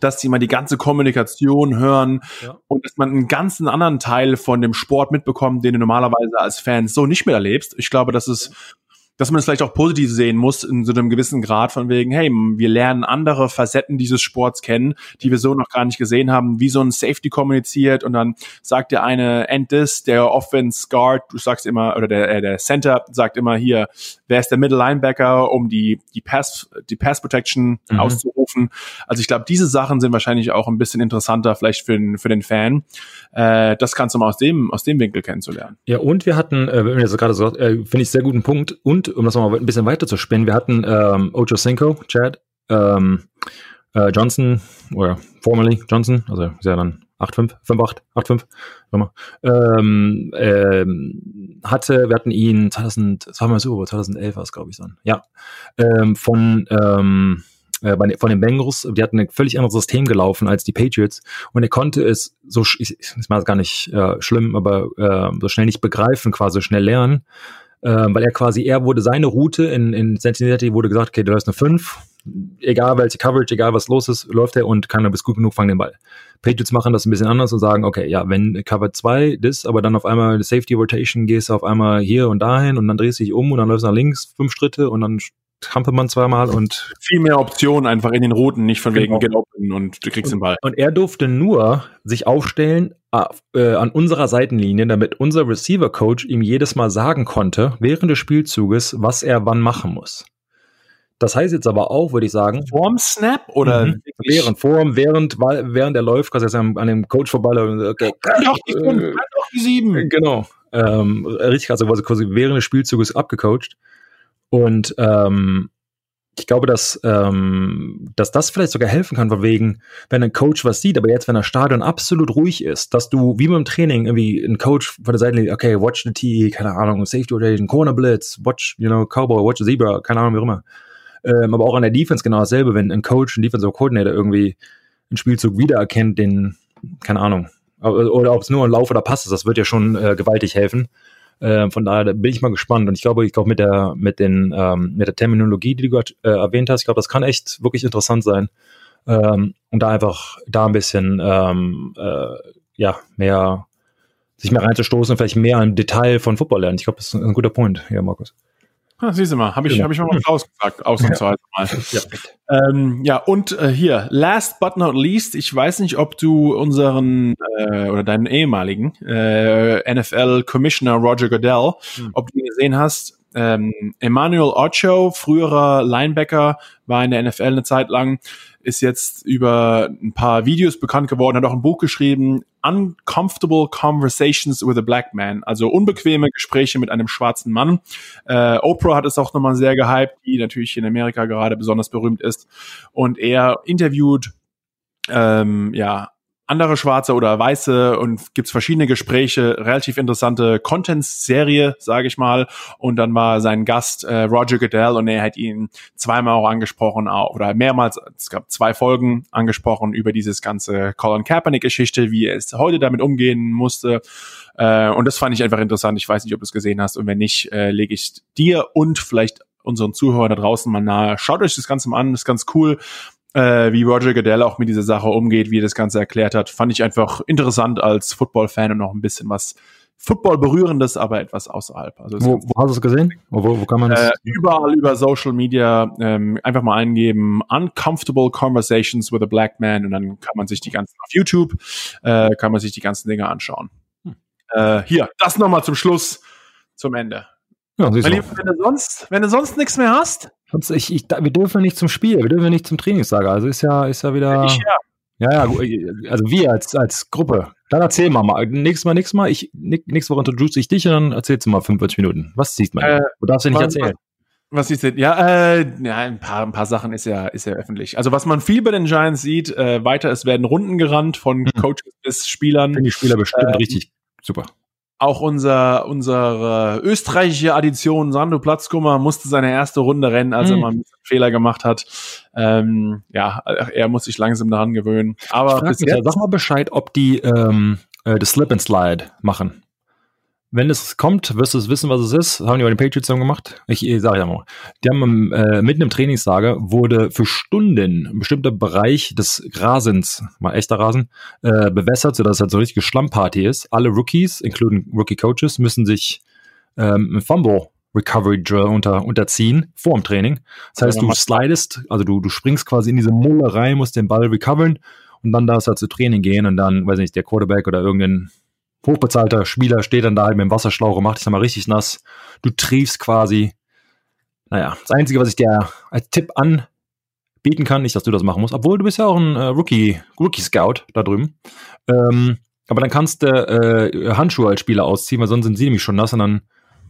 dass sie mal die ganze Kommunikation hören ja. und dass man einen ganzen anderen Teil von dem Sport mitbekommt, den du normalerweise als Fan so nicht mehr erlebst. Ich glaube, das ist dass man es vielleicht auch positiv sehen muss in so einem gewissen Grad von wegen, hey, wir lernen andere Facetten dieses Sports kennen, die wir so noch gar nicht gesehen haben, wie so ein Safety kommuniziert und dann sagt der eine End this, der Offense Guard, du sagst immer, oder der, äh, der Center sagt immer hier, wer ist der Middle Linebacker, um die, die Pass, die Pass Protection mhm. auszurufen. Also ich glaube, diese Sachen sind wahrscheinlich auch ein bisschen interessanter vielleicht für den, für den Fan. Äh, das kannst du mal aus dem, aus dem Winkel kennenzulernen. Ja, und wir hatten, äh, wenn wir das gerade so, äh, finde ich sehr guten Punkt und um das nochmal ein bisschen weiter zu spinnen, wir hatten ähm, Ocho Cinco, Chad, ähm, äh, Johnson, oder formerly Johnson, also ist ja dann 8-5, 5-8, 8-5, ähm, ähm, hatte, wir hatten ihn 2000, das war mal so, 2011 war es, glaube ich, dann, ja, ähm, von, ähm, äh, von den Bengals, die hatten ein völlig anderes System gelaufen als die Patriots und er konnte es so, ich, ist mal gar nicht äh, schlimm, aber äh, so schnell nicht begreifen, quasi schnell lernen, äh, weil er quasi, er wurde seine Route in, in Cincinnati, wurde gesagt, okay, du hast eine 5, egal welche Coverage, egal was los ist, läuft er und kann er bis gut genug fangen den Ball. Patriots machen das ein bisschen anders und sagen, okay, ja, wenn Cover 2 das, aber dann auf einmal Safety Rotation gehst du auf einmal hier und dahin und dann drehst du dich um und dann läufst du nach links fünf Schritte und dann trampelt man zweimal und viel mehr Optionen einfach in den Routen, nicht von genau. wegen get open und du kriegst und, den Ball. Und er durfte nur sich aufstellen äh, an unserer Seitenlinie, damit unser Receiver Coach ihm jedes Mal sagen konnte während des Spielzuges, was er wann machen muss. Das heißt jetzt aber auch, würde ich sagen. Vorm Snap oder mhm. während, vorm, während, während er läuft, quasi an, an dem Coach vorbei. Okay, doch die, äh, doch die sieben. Genau. Ähm, richtig, also quasi während des Spielzuges abgecoacht. Und ähm, ich glaube, dass, ähm, dass das vielleicht sogar helfen kann, von wegen, wenn ein Coach was sieht, aber jetzt, wenn das Stadion absolut ruhig ist, dass du wie beim Training irgendwie ein Coach von der Seite, okay, watch the T, keine Ahnung, Safety Rotation, Corner Blitz, watch, you know, Cowboy, watch the Zebra, keine Ahnung, wie auch immer. Ähm, aber auch an der Defense genau dasselbe, wenn ein Coach, ein Defensive Coordinator irgendwie einen Spielzug wiedererkennt, den, keine Ahnung, oder ob es nur ein Lauf oder Pass ist, das wird ja schon äh, gewaltig helfen. Äh, von daher bin ich mal gespannt und ich glaube, ich glaube mit der mit den ähm, mit der Terminologie, die du gerade äh, erwähnt hast, ich glaube, das kann echt wirklich interessant sein ähm, und da einfach da ein bisschen ähm, äh, ja mehr sich mehr reinzustoßen und vielleicht mehr ein Detail von Football lernen. Ich glaube, das ist ein guter Punkt, ja, Markus. Ah, siehst du mal, habe ich, genau. hab ich mal ausgesagt, ausnahmsweise mal. Ja, ähm, ja und äh, hier, last but not least, ich weiß nicht, ob du unseren äh, oder deinen ehemaligen äh, NFL Commissioner Roger Goodell, hm. ob du ihn gesehen hast. Ähm, Emmanuel Ocho, früherer Linebacker, war in der NFL eine Zeit lang, ist jetzt über ein paar Videos bekannt geworden, hat auch ein Buch geschrieben, Uncomfortable Conversations with a Black Man, also unbequeme Gespräche mit einem schwarzen Mann. Äh, Oprah hat es auch nochmal sehr gehypt, die natürlich in Amerika gerade besonders berühmt ist. Und er interviewt ähm, ja andere Schwarze oder Weiße und gibt's verschiedene Gespräche, relativ interessante Contents-Serie, sage ich mal. Und dann war sein Gast äh, Roger Goodell und er hat ihn zweimal auch angesprochen oder mehrmals, es gab zwei Folgen angesprochen über dieses ganze Colin Kaepernick-Geschichte, wie er es heute damit umgehen musste. Äh, und das fand ich einfach interessant. Ich weiß nicht, ob du es gesehen hast und wenn nicht, äh, lege ich dir und vielleicht unseren Zuhörern da draußen mal nahe. Schaut euch das Ganze mal an, ist ganz cool äh, wie Roger Goodell auch mit dieser Sache umgeht, wie er das Ganze erklärt hat, fand ich einfach interessant als Football-Fan und noch ein bisschen was Football berührendes, aber etwas außerhalb. Also wo, wo hast du es gesehen? Wo, wo kann man das? Äh, überall über Social Media ähm, einfach mal eingeben Uncomfortable Conversations with a Black Man und dann kann man sich die ganzen auf YouTube äh, kann man sich die ganzen Dinge anschauen. Hm. Äh, hier, das nochmal zum Schluss, zum Ende. Ja, wenn, du sonst, wenn du sonst nichts mehr hast, ich, ich, wir dürfen nicht zum Spiel, wir dürfen nicht zum Trainingslager. Also ist ja, ist ja wieder. Ich, ja. Ja, ja, also wir als, als Gruppe. Dann erzähl mal, mal. Nächstes Mal, nächstes Mal. Ich, nächste Woche introduce ich dich und dann erzählst du mal 45 Minuten. Was siehst man? Äh, du darfst ja nicht erzählen. Was siehst du? Ja, äh, ja, ein paar, ein paar Sachen ist ja, ist ja öffentlich. Also was man viel bei den Giants sieht, äh, weiter, es werden Runden gerannt von mhm. Coaches bis Spielern. Finde die Spieler bestimmt ähm, richtig super. Auch unser, unsere österreichische Addition Sandro Platzkummer musste seine erste Runde rennen, als mhm. er mal einen Fehler gemacht hat. Ähm, ja, er muss sich langsam daran gewöhnen. Aber bis jetzt, sag mal Bescheid, ob die ähm, äh, das Slip and Slide machen. Wenn es kommt, wirst du es wissen, was es ist. Das haben die bei den Patriots gemacht. Ich, ich sage ja mal. Die haben äh, mitten im Trainingslager wurde für Stunden ein bestimmter Bereich des Rasens, mal echter Rasen, äh, bewässert, sodass es halt so eine richtige Schlammparty ist. Alle Rookies, including Rookie Coaches, müssen sich ähm, ein Fumble Recovery Drill unter, unterziehen vor dem Training. Das heißt, du slidest, also du, du springst quasi in diese Mulle rein, musst den Ball recovern und dann darfst du halt zu Training gehen und dann, weiß nicht, der Quarterback oder irgendein hochbezahlter Spieler steht dann da halt mit dem Wasserschlauch und macht dich dann mal richtig nass. Du triefst quasi. Naja, das Einzige, was ich dir als Tipp anbieten kann, nicht, dass du das machen musst, obwohl du bist ja auch ein äh, Rookie, Rookie Scout da drüben. Ähm, aber dann kannst du äh, Handschuhe als Spieler ausziehen, weil sonst sind sie nämlich schon nass und dann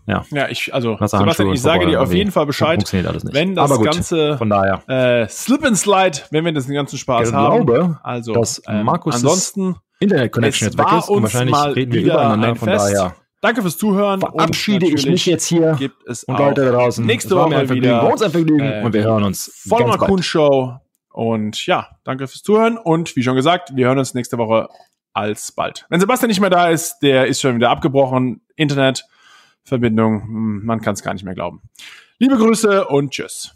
ja. Ja, ich, also, Sebastian, ich sage dir auf jeden Fall Bescheid, funktioniert alles nicht. wenn das Aber gut, Ganze Von daher. äh, Slip and Slide, wenn wir das den ganzen Spaß Ich haben. glaube, also, dass ähm, Markus' ansonsten Internet Connection Es jetzt weg ist und wahrscheinlich reden wir wieder übereinander. ein Von Fest. daher danke fürs Zuhören. verabschiede ich mich jetzt hier gibt es und Leute da draußen. nächste Woche ein Vergnügen, wieder, war uns ein Vergnügen äh, und wir hören uns Voll ganz bald. Kuhn Show. Und ja, danke fürs Zuhören. Und wie schon gesagt, wir hören uns nächste Woche alsbald. Wenn Sebastian nicht mehr da ist, der ist schon wieder abgebrochen. Internetverbindung, hm, man kann es gar nicht mehr glauben. Liebe Grüße und tschüss.